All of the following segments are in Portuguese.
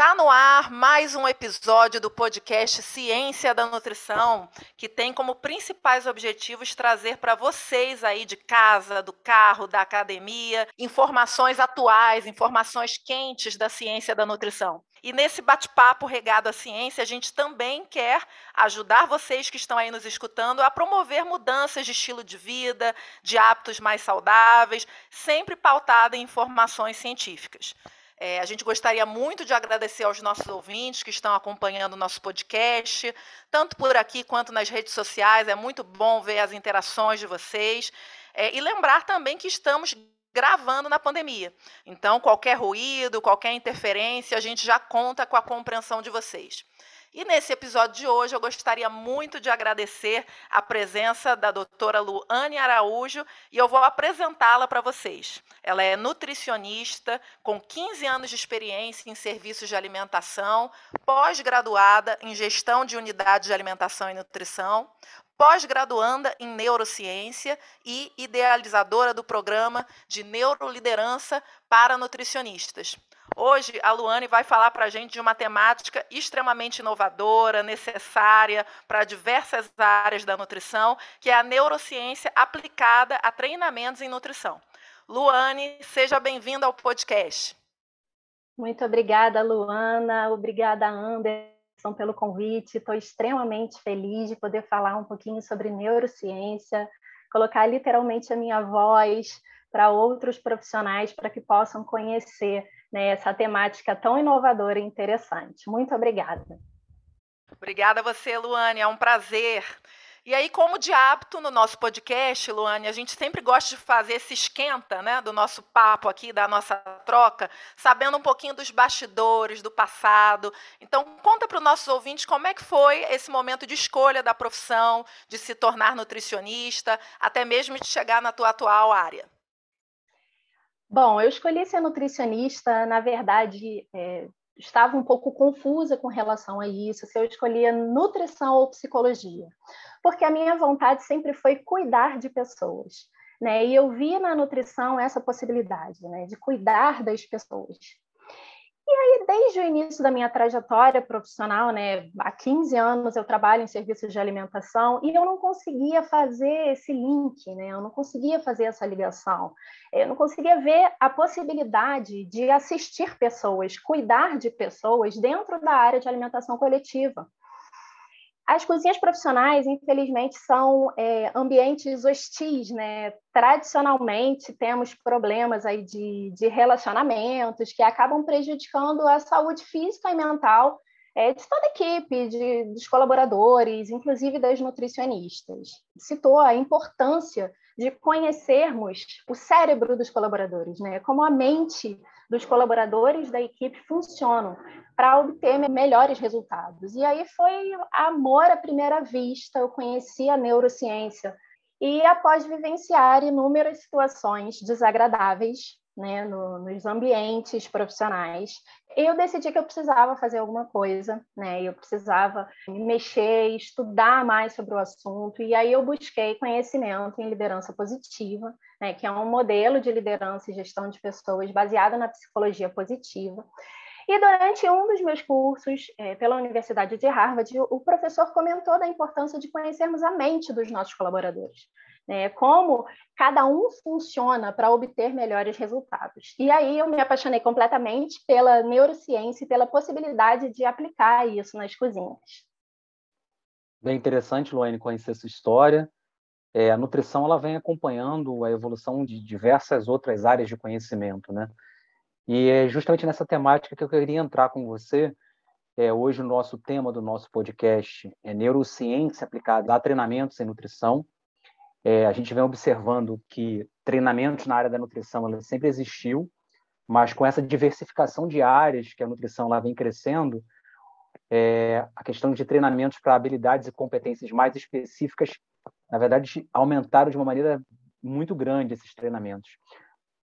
Tá no ar mais um episódio do podcast Ciência da Nutrição, que tem como principais objetivos trazer para vocês aí de casa, do carro, da academia, informações atuais, informações quentes da ciência da nutrição. E nesse bate-papo regado à ciência, a gente também quer ajudar vocês que estão aí nos escutando a promover mudanças de estilo de vida, de hábitos mais saudáveis, sempre pautada em informações científicas. É, a gente gostaria muito de agradecer aos nossos ouvintes que estão acompanhando o nosso podcast, tanto por aqui quanto nas redes sociais. É muito bom ver as interações de vocês. É, e lembrar também que estamos gravando na pandemia. Então, qualquer ruído, qualquer interferência, a gente já conta com a compreensão de vocês. E nesse episódio de hoje eu gostaria muito de agradecer a presença da doutora Luane Araújo e eu vou apresentá-la para vocês. Ela é nutricionista com 15 anos de experiência em serviços de alimentação, pós-graduada em gestão de unidades de alimentação e nutrição, pós-graduanda em neurociência e idealizadora do programa de neuroliderança para nutricionistas. Hoje, a Luane vai falar para a gente de uma temática extremamente inovadora, necessária para diversas áreas da nutrição, que é a neurociência aplicada a treinamentos em nutrição. Luane, seja bem-vinda ao podcast. Muito obrigada, Luana. Obrigada, Anderson, pelo convite. Estou extremamente feliz de poder falar um pouquinho sobre neurociência, colocar literalmente a minha voz para outros profissionais para que possam conhecer né, essa temática tão inovadora e interessante. Muito obrigada. Obrigada a você, Luane, é um prazer. E aí, como de hábito no nosso podcast, Luane, a gente sempre gosta de fazer esse esquenta né, do nosso papo aqui, da nossa troca, sabendo um pouquinho dos bastidores, do passado. Então, conta para os nossos ouvintes como é que foi esse momento de escolha da profissão, de se tornar nutricionista, até mesmo de chegar na tua atual área. Bom, eu escolhi ser nutricionista, na verdade, é, estava um pouco confusa com relação a isso, se eu escolhia nutrição ou psicologia, porque a minha vontade sempre foi cuidar de pessoas, né? E eu vi na nutrição essa possibilidade, né, de cuidar das pessoas. E aí, desde o início da minha trajetória profissional, né, há 15 anos eu trabalho em serviços de alimentação e eu não conseguia fazer esse link, né, eu não conseguia fazer essa ligação, eu não conseguia ver a possibilidade de assistir pessoas, cuidar de pessoas dentro da área de alimentação coletiva. As cozinhas profissionais, infelizmente, são é, ambientes hostis, né? Tradicionalmente, temos problemas aí de, de relacionamentos que acabam prejudicando a saúde física e mental é, de toda a equipe, de, dos colaboradores, inclusive das nutricionistas. Citou a importância de conhecermos o cérebro dos colaboradores, né? como a mente dos colaboradores da equipe funcionam para obter melhores resultados. E aí foi amor à primeira vista, eu conheci a neurociência. E após vivenciar inúmeras situações desagradáveis né, no, nos ambientes profissionais, eu decidi que eu precisava fazer alguma coisa, né? Eu precisava me mexer, estudar mais sobre o assunto, e aí eu busquei conhecimento em liderança positiva, né, que é um modelo de liderança e gestão de pessoas baseado na psicologia positiva. E durante um dos meus cursos é, pela Universidade de Harvard, o professor comentou da importância de conhecermos a mente dos nossos colaboradores né? como cada um funciona para obter melhores resultados. E aí eu me apaixonei completamente pela neurociência e pela possibilidade de aplicar isso nas cozinhas. Bem interessante, Luane, conhecer essa história. É, a nutrição ela vem acompanhando a evolução de diversas outras áreas de conhecimento, né? E é justamente nessa temática que eu queria entrar com você. É, hoje o nosso tema do nosso podcast é neurociência aplicada a treinamentos em nutrição. É, a gente vem observando que treinamentos na área da nutrição ela sempre existiu, mas com essa diversificação de áreas que a nutrição lá vem crescendo, é, a questão de treinamentos para habilidades e competências mais específicas, na verdade, aumentaram de uma maneira muito grande esses treinamentos.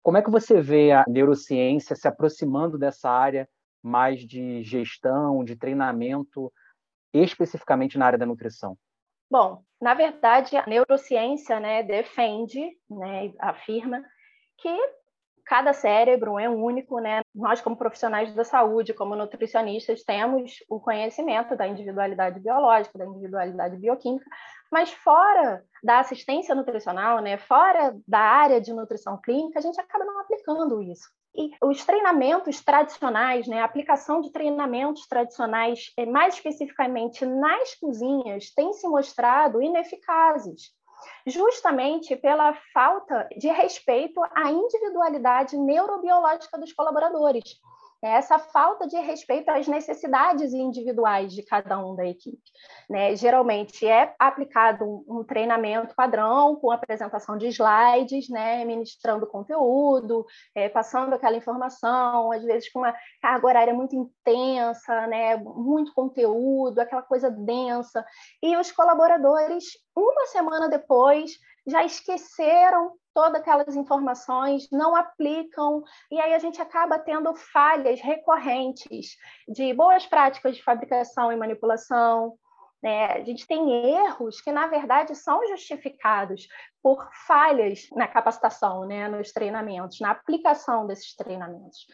Como é que você vê a neurociência se aproximando dessa área mais de gestão, de treinamento, especificamente na área da nutrição? Bom, na verdade, a neurociência né, defende, né, afirma que cada cérebro é único, né? Nós, como profissionais da saúde, como nutricionistas, temos o conhecimento da individualidade biológica, da individualidade bioquímica, mas fora da assistência nutricional, né, fora da área de nutrição clínica, a gente acaba não aplicando isso. E os treinamentos tradicionais, né, a aplicação de treinamentos tradicionais, eh, mais especificamente nas cozinhas, tem se mostrado ineficazes justamente pela falta de respeito à individualidade neurobiológica dos colaboradores. É essa falta de respeito às necessidades individuais de cada um da equipe. Né? Geralmente é aplicado um, um, treinamento padrão com apresentação de slides, né? ministrando conteúdo, é, passando aquela informação, às vezes com uma carga horária muito intensa, né? muito conteúdo, aquela coisa densa, e os colaboradores, uma semana depois, já esqueceram todas aquelas informações, não aplicam, e aí a gente acaba tendo falhas recorrentes de boas práticas de fabricação e manipulação. Né? A gente tem erros que, na verdade, são justificados por falhas na capacitação, né? nos treinamentos, na aplicação desses treinamentos.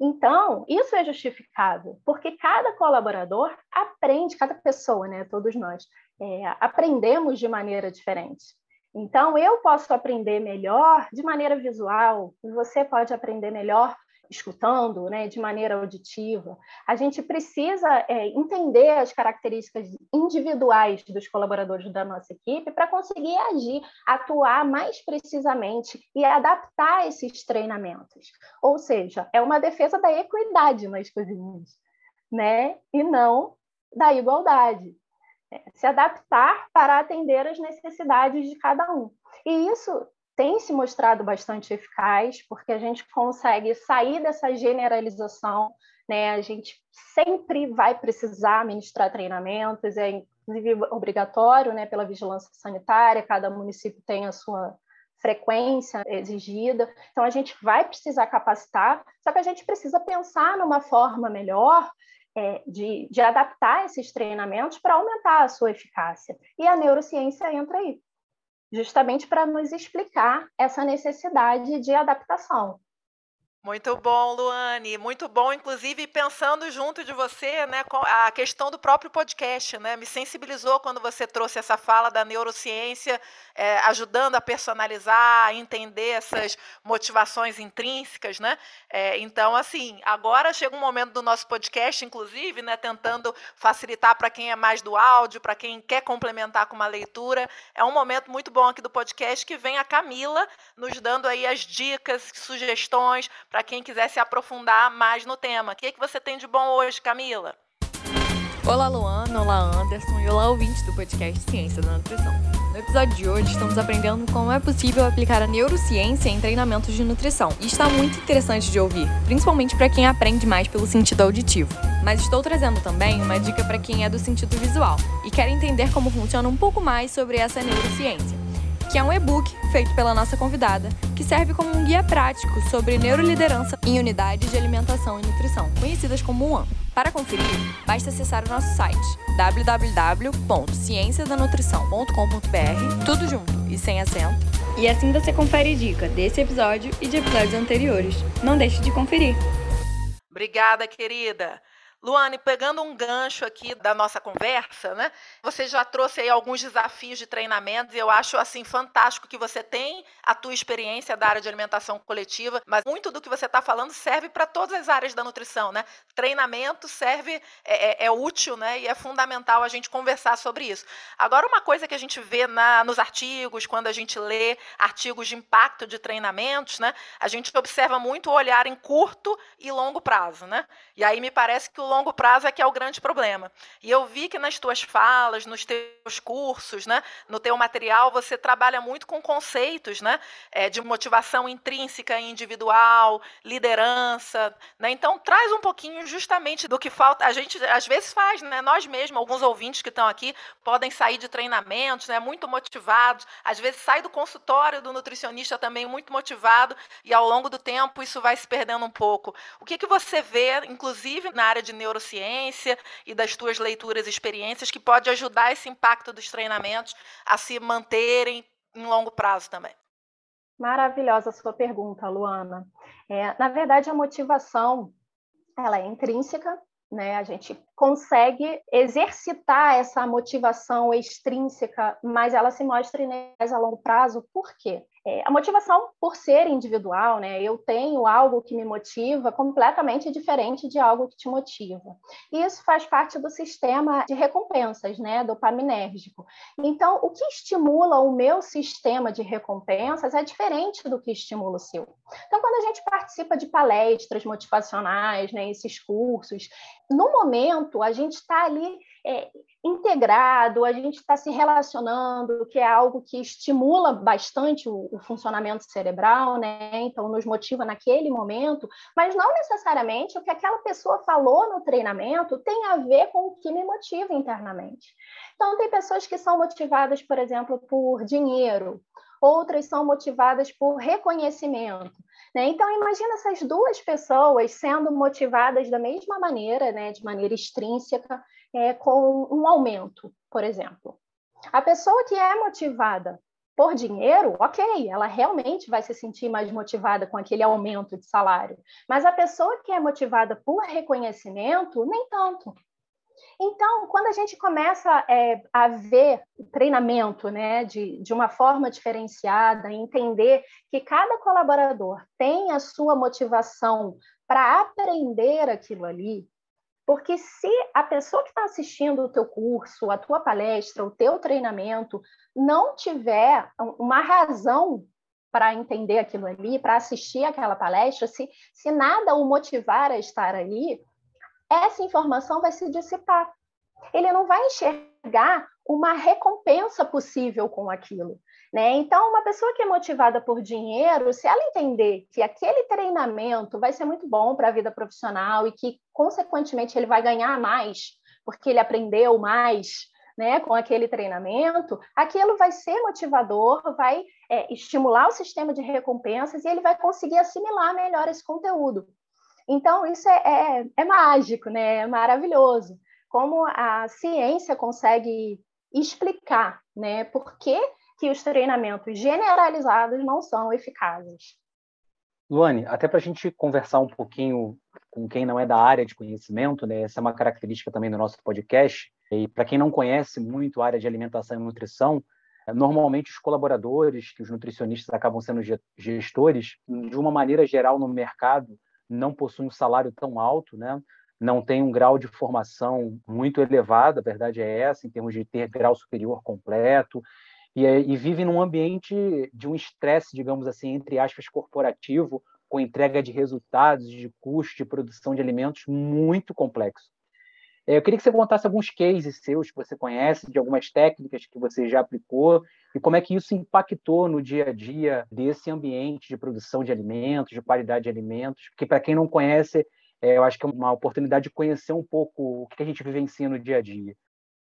Então, isso é justificável, porque cada colaborador aprende, cada pessoa, né, todos nós, é, aprendemos de maneira diferente. Então, eu posso aprender melhor de maneira visual, e você pode aprender melhor escutando, né, de maneira auditiva. A gente precisa é, entender as características individuais dos colaboradores da nossa equipe para conseguir agir, atuar mais precisamente e adaptar esses treinamentos. Ou seja, é uma defesa da equidade nas cozinhas, né, e não da igualdade. Se adaptar para atender as necessidades de cada um. E isso tem se mostrado bastante eficaz, porque a gente consegue sair dessa generalização, né? A gente sempre vai precisar ministrar treinamentos, é inclusive obrigatório, né, pela vigilância sanitária, cada município tem a sua frequência exigida. Então a gente vai precisar capacitar, só que a gente precisa pensar numa forma melhor é, de, de adaptar esses treinamentos para aumentar a sua eficácia. E a neurociência entra aí, justamente para nos explicar essa necessidade de adaptação. Muito bom, Luane. Muito bom, inclusive pensando junto de você, né, a questão do próprio podcast, né, me sensibilizou quando você trouxe essa fala da neurociência, é, ajudando a personalizar, a entender essas motivações intrínsecas, né? É, então, assim, agora chega um momento do nosso podcast, inclusive, né, tentando facilitar para quem é mais do áudio, para quem quer complementar com uma leitura, é um momento muito bom aqui do podcast que vem a Camila nos dando aí as dicas, sugestões para quem quiser se aprofundar mais no tema. O que, é que você tem de bom hoje, Camila? Olá, Luana, olá, Anderson e olá, ouvintes do podcast Ciência da Nutrição. No episódio de hoje, estamos aprendendo como é possível aplicar a neurociência em treinamentos de nutrição. E está muito interessante de ouvir, principalmente para quem aprende mais pelo sentido auditivo. Mas estou trazendo também uma dica para quem é do sentido visual e quer entender como funciona um pouco mais sobre essa neurociência que é um e-book feito pela nossa convidada, que serve como um guia prático sobre neuroliderança em unidades de alimentação e nutrição, conhecidas como UAN. Para conferir, basta acessar o nosso site www.cienciadanutrição.com.br, tudo junto e sem acento. E assim você confere dica desse episódio e de episódios anteriores. Não deixe de conferir. Obrigada, querida. Luane, pegando um gancho aqui da nossa conversa, né? Você já trouxe aí alguns desafios de treinamento e eu acho assim fantástico que você tem a tua experiência da área de alimentação coletiva, mas muito do que você está falando serve para todas as áreas da nutrição, né? Treinamento serve é, é, é, útil, né? E é fundamental a gente conversar sobre isso. Agora, uma coisa que a gente vê na, nos artigos, quando a gente lê artigos de impacto de treinamentos, né? A gente observa muito o olhar em curto e longo prazo, né? E aí me parece que o longo prazo é que é o grande problema. E eu vi que nas tuas falas, nos teus cursos, né, no teu material, você trabalha muito com conceitos né, é, de motivação intrínseca e individual, liderança. Né? Então, traz um pouquinho justamente do que falta. A gente, às vezes, faz, né? nós mesmos, alguns ouvintes que estão aqui, podem sair de treinamentos né, muito motivados, às vezes sai do consultório do nutricionista também muito motivado, e ao longo do tempo isso vai se perdendo um pouco. O que, que você vê, inclusive na área de neurociência e das tuas leituras e experiências, que pode ajudar esse impacto dos treinamentos a se manterem em longo prazo também? Maravilhosa a sua pergunta, Luana. É, na verdade, a motivação ela é intrínseca, né? A gente consegue exercitar essa motivação extrínseca, mas ela se mostra mais a longo prazo. Por quê? É, a motivação, por ser individual, né, eu tenho algo que me motiva completamente diferente de algo que te motiva. E isso faz parte do sistema de recompensas, né, dopaminérgico. Então, o que estimula o meu sistema de recompensas é diferente do que estimula o seu. Então, quando a gente participa de palestras motivacionais, né, esses cursos, no momento a gente está ali é, integrado, a gente está se relacionando, que é algo que estimula bastante o, o, funcionamento cerebral, né? Então nos motiva naquele momento, mas não necessariamente o que aquela pessoa falou no treinamento tem a ver com o que me motiva internamente. Então tem pessoas que são motivadas, por exemplo, por dinheiro, outras são motivadas por reconhecimento. Né? Então, imagina essas duas pessoas sendo motivadas da mesma maneira, né? de maneira extrínseca, é, com um aumento, por exemplo. A pessoa que é motivada por dinheiro, ok, ela realmente vai se sentir mais motivada com aquele aumento de salário. Mas a pessoa que é motivada por reconhecimento, nem tanto. Então, quando a gente começa é, a ver o treinamento né, de, de uma forma diferenciada, entender que cada colaborador tem a sua motivação para aprender aquilo ali, porque se a pessoa que está assistindo o teu curso, a tua palestra, o teu treinamento, não tiver uma razão para entender aquilo ali, para assistir aquela palestra, se, se nada o motivar a estar ali, essa informação vai se dissipar. Ele não vai enxergar uma recompensa possível com aquilo. Né? Então, uma pessoa que é motivada por dinheiro, se ela entender que aquele treinamento vai ser muito bom para a vida profissional e que, consequentemente, ele vai ganhar mais, porque ele aprendeu mais, né, com aquele treinamento, aquilo vai ser motivador, vai é, estimular o sistema de recompensas e ele vai conseguir assimilar melhor esse conteúdo. Então, isso é, é, é mágico, né? é maravilhoso. Como a ciência consegue explicar né, por que, que os treinamentos generalizados não são eficazes. Luane, até para a gente conversar um pouquinho com quem não é da área de conhecimento, né? essa é uma característica também do nosso podcast. E para quem não conhece muito a área de alimentação e nutrição, normalmente os colaboradores, que os nutricionistas acabam sendo gestores, de uma maneira geral no mercado, não possuem um salário tão alto, né? não tem um grau de formação muito elevado, a verdade é essa, em termos de ter grau superior completo, e, e vive num ambiente de um estresse, digamos assim, entre aspas, corporativo, com entrega de resultados, de custo, de produção de alimentos muito complexo. É, eu queria que você contasse alguns cases seus que você conhece, de algumas técnicas que você já aplicou, e como é que isso impactou no dia a dia desse ambiente de produção de alimentos, de qualidade de alimentos, porque para quem não conhece, é, eu acho que é uma oportunidade de conhecer um pouco o que a gente vivencia no dia a dia.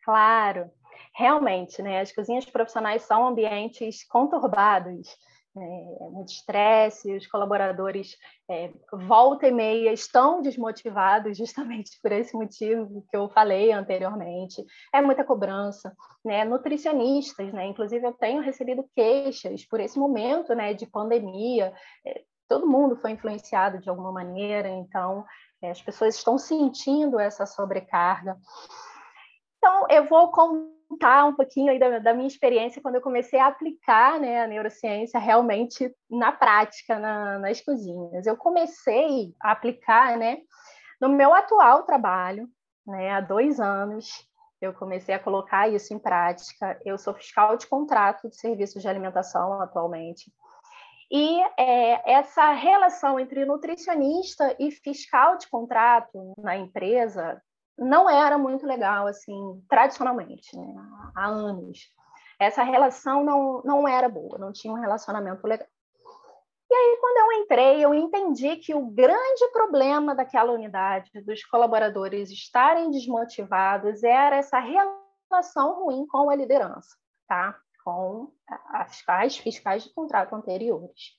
Claro, realmente, né? As cozinhas profissionais são ambientes conturbados, é, muito estresse, os colaboradores é, volta e meia estão desmotivados justamente por esse motivo que eu falei anteriormente. É muita cobrança, né? Nutricionistas, né? Inclusive eu tenho recebido queixas por esse momento, né, de pandemia. É, todo mundo foi influenciado de alguma maneira, então é, as pessoas estão sentindo essa sobrecarga. Então eu vou com contar um pouquinho aí da, da, minha experiência quando eu comecei a aplicar né, a neurociência realmente na prática, na, nas cozinhas. Eu comecei a aplicar né, no meu atual trabalho, né, há dois anos, eu comecei a colocar isso em prática. Eu sou fiscal de contrato de serviços de alimentação atualmente. E é, essa relação entre nutricionista e fiscal de contrato na empresa não era muito legal, assim, tradicionalmente, né? há anos. Essa relação não, não era boa, não tinha um relacionamento legal. E aí, quando eu entrei, eu entendi que o grande problema daquela unidade, dos colaboradores estarem desmotivados, era essa relação ruim com a liderança, tá? com as, as fiscais de contrato anteriores.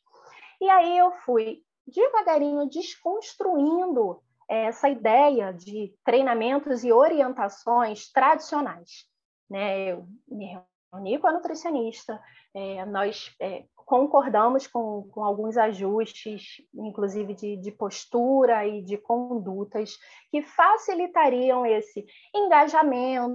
E aí eu fui devagarinho desconstruindo essa ideia de treinamentos e orientações tradicionais. Né? Eu me reuni com a nutricionista, é, nós é, concordamos com, com alguns ajustes, inclusive de, de postura e de condutas, que facilitariam esse engajamento,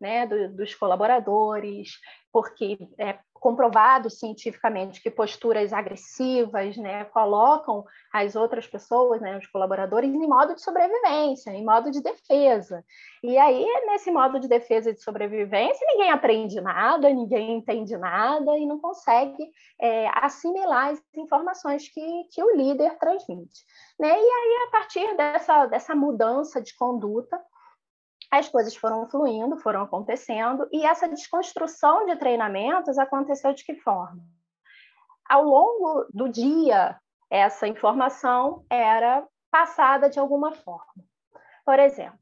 né, do, dos colaboradores, porque é comprovado cientificamente que posturas agressivas né, colocam as outras pessoas, né, os colaboradores, em modo de sobrevivência, em modo de defesa. E aí, nesse modo de defesa e de sobrevivência, ninguém aprende nada, ninguém entende nada e não consegue é, assimilar as informações que, que o líder transmite. Né? E aí, a partir dessa, dessa mudança de conduta, as coisas foram fluindo, foram acontecendo, e essa desconstrução de treinamentos aconteceu de que forma? Ao longo do dia, essa informação era passada de alguma forma. Por exemplo,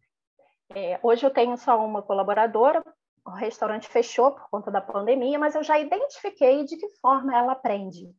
é, hoje eu tenho só uma colaboradora, o restaurante fechou por conta da pandemia, mas eu já identifiquei de que forma ela aprende.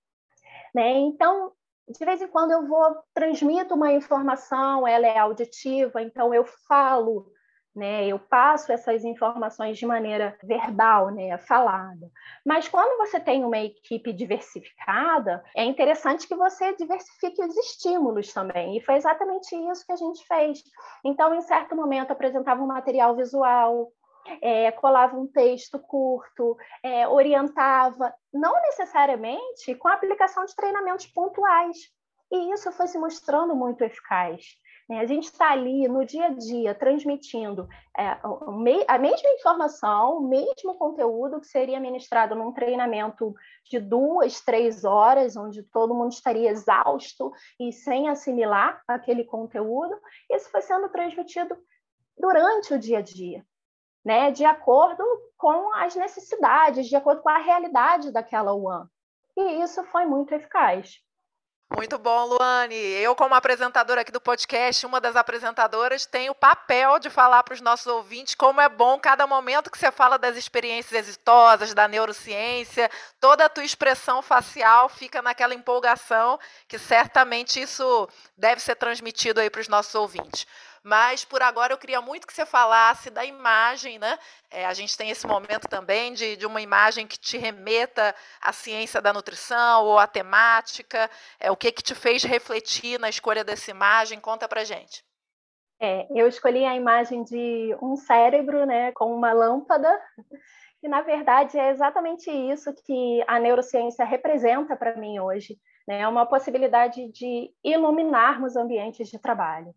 Né? Então, de vez em quando eu vou transmito uma informação, ela é auditiva, então eu falo né? Eu passo essas informações de maneira verbal, né, falada. Mas quando você tem uma equipe diversificada, é interessante que você diversifique os estímulos também. E foi exatamente isso que a gente fez. Então, em certo momento, apresentava um material visual, é, colava um texto curto, é, orientava, não necessariamente com a aplicação de treinamentos pontuais. E isso foi se mostrando muito eficaz. Né? A gente está ali no dia a dia transmitindo é, a mesma informação, o mesmo conteúdo que seria ministrado num treinamento de duas, três horas, onde todo mundo estaria exausto e sem assimilar aquele conteúdo. Isso foi sendo transmitido durante o dia a dia. Né, de acordo com as necessidades, de acordo com a realidade daquela UAN. E isso foi muito eficaz. Muito bom, Luane. Eu, como apresentadora aqui do podcast, uma das apresentadoras, tenho o papel de falar para os nossos ouvintes como é bom cada momento que você fala das experiências exitosas, da neurociência, toda a tua expressão facial fica naquela empolgação que certamente isso deve ser transmitido aí para os nossos ouvintes. Mas por agora eu queria muito que você falasse da imagem, né? É, a gente tem esse momento também de, de uma imagem que te remeta à ciência da nutrição ou à temática. É, o que, que te fez refletir na escolha dessa imagem? Conta pra gente. É, eu escolhi a imagem de um cérebro né, com uma lâmpada, e na verdade é exatamente isso que a neurociência representa para mim hoje. Né? É uma possibilidade de iluminarmos ambientes de trabalho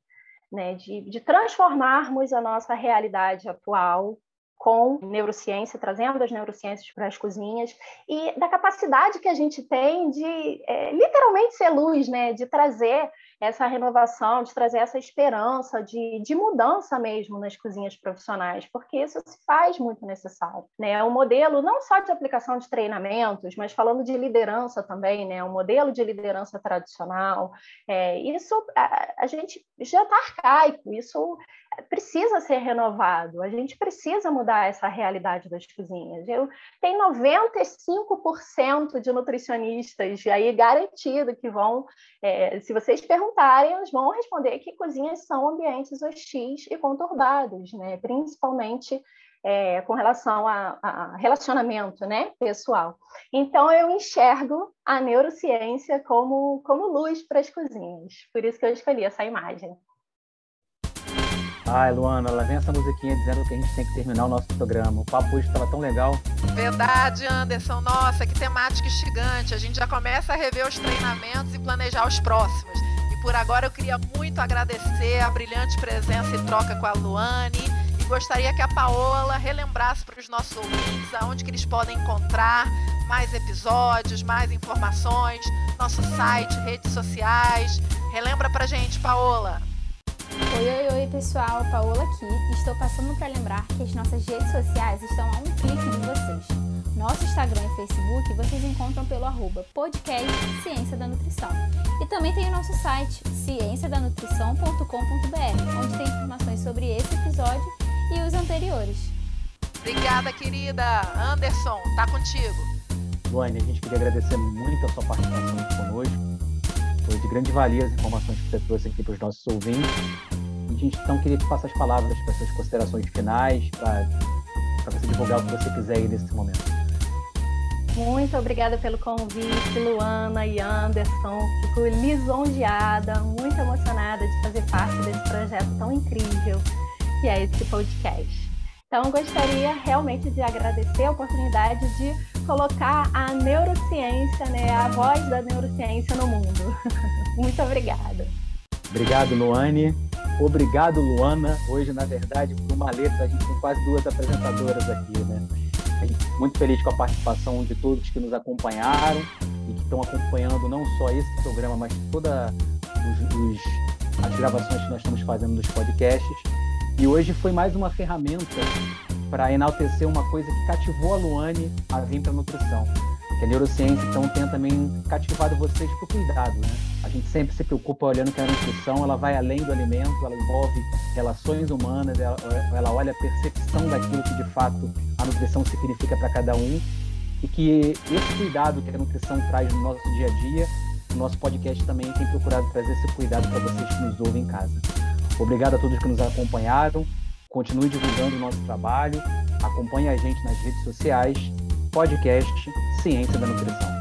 né, de, de transformarmos a nossa realidade atual com neurociência, trazendo as neurociências para as cozinhas, e da capacidade que a gente tem de é, literalmente ser luz, né? de trazer essa renovação, de trazer essa esperança de, de mudança mesmo nas cozinhas profissionais, porque isso se faz muito necessário. Né? Um modelo não só de aplicação de treinamentos, mas falando de liderança também, né? um modelo de liderança tradicional, é, isso a, a gente já está arcaico, isso precisa ser renovado, a gente precisa mudar essa realidade das cozinhas. Eu tenho 95% de nutricionistas aí garantido que vão, é, se vocês perguntarem, eles vão responder que cozinhas são ambientes hostis e conturbados, né? principalmente é, com relação a, a, relacionamento né, pessoal. Então, eu enxergo a neurociência como, como luz para as cozinhas, por isso que eu escolhi essa imagem. Ai, Luana, lá vem essa musiquinha dizendo que a gente tem que terminar o nosso programa. O papo hoje estava tão legal. Verdade, Anderson. Nossa, que temática instigante. A gente já começa a rever os treinamentos e planejar os próximos. Por agora eu queria muito agradecer a brilhante presença e troca com a Luane. E gostaria que a Paola relembrasse para os nossos ouvintes aonde que eles podem encontrar mais episódios, mais informações, nosso site, redes sociais. Relembra pra gente, Paola. Oi, oi, oi, pessoal, Paola aqui. Estou passando para lembrar que as nossas redes sociais estão a um clique de vocês. Nosso Instagram e Facebook vocês encontram pelo arroba podcast Ciência da Nutrição. E também tem o nosso site, cienciadanutrição.com.br, onde tem informações sobre esse episódio e os anteriores. Obrigada, querida. Anderson, tá contigo. Luane, a gente queria agradecer muito a sua participação conosco. Foi de grande valia as informações que você trouxe aqui para os nossos ouvintes. E a gente então queria te passar as palavras para suas considerações finais, para você divulgar o que você quiser aí nesse momento. Muito obrigada pelo convite, Luana e Anderson. Fico lisonjeada, muito emocionada de fazer parte desse projeto tão incrível que é esse podcast. Então, gostaria realmente de agradecer a oportunidade de colocar a neurociência, né, a voz da neurociência no mundo. Muito obrigada. Obrigado, Luane. Obrigado, Luana. Hoje, na verdade, por uma letra, a gente tem quase duas apresentadoras aqui, né? Muito feliz com a participação de todos que nos acompanharam e que estão acompanhando não só esse programa, mas todas as gravações que nós estamos fazendo nos podcasts. E hoje foi mais uma ferramenta para enaltecer uma coisa que cativou a Luane a vir para a nutrição. Que a neurociência, então, tem também cativado vocês para o cuidado, né? A gente sempre se preocupa olhando que a nutrição ela vai além do alimento, ela envolve relações humanas, ela, ela olha a percepção daquilo que de fato a nutrição significa para cada um e que esse cuidado que a nutrição traz no nosso dia a dia, o nosso podcast também tem procurado trazer esse cuidado para vocês que nos ouvem em casa. Obrigado a todos que nos acompanharam. Continue divulgando o nosso trabalho. Acompanhe a gente nas redes sociais. Podcast Ciência da Nutrição.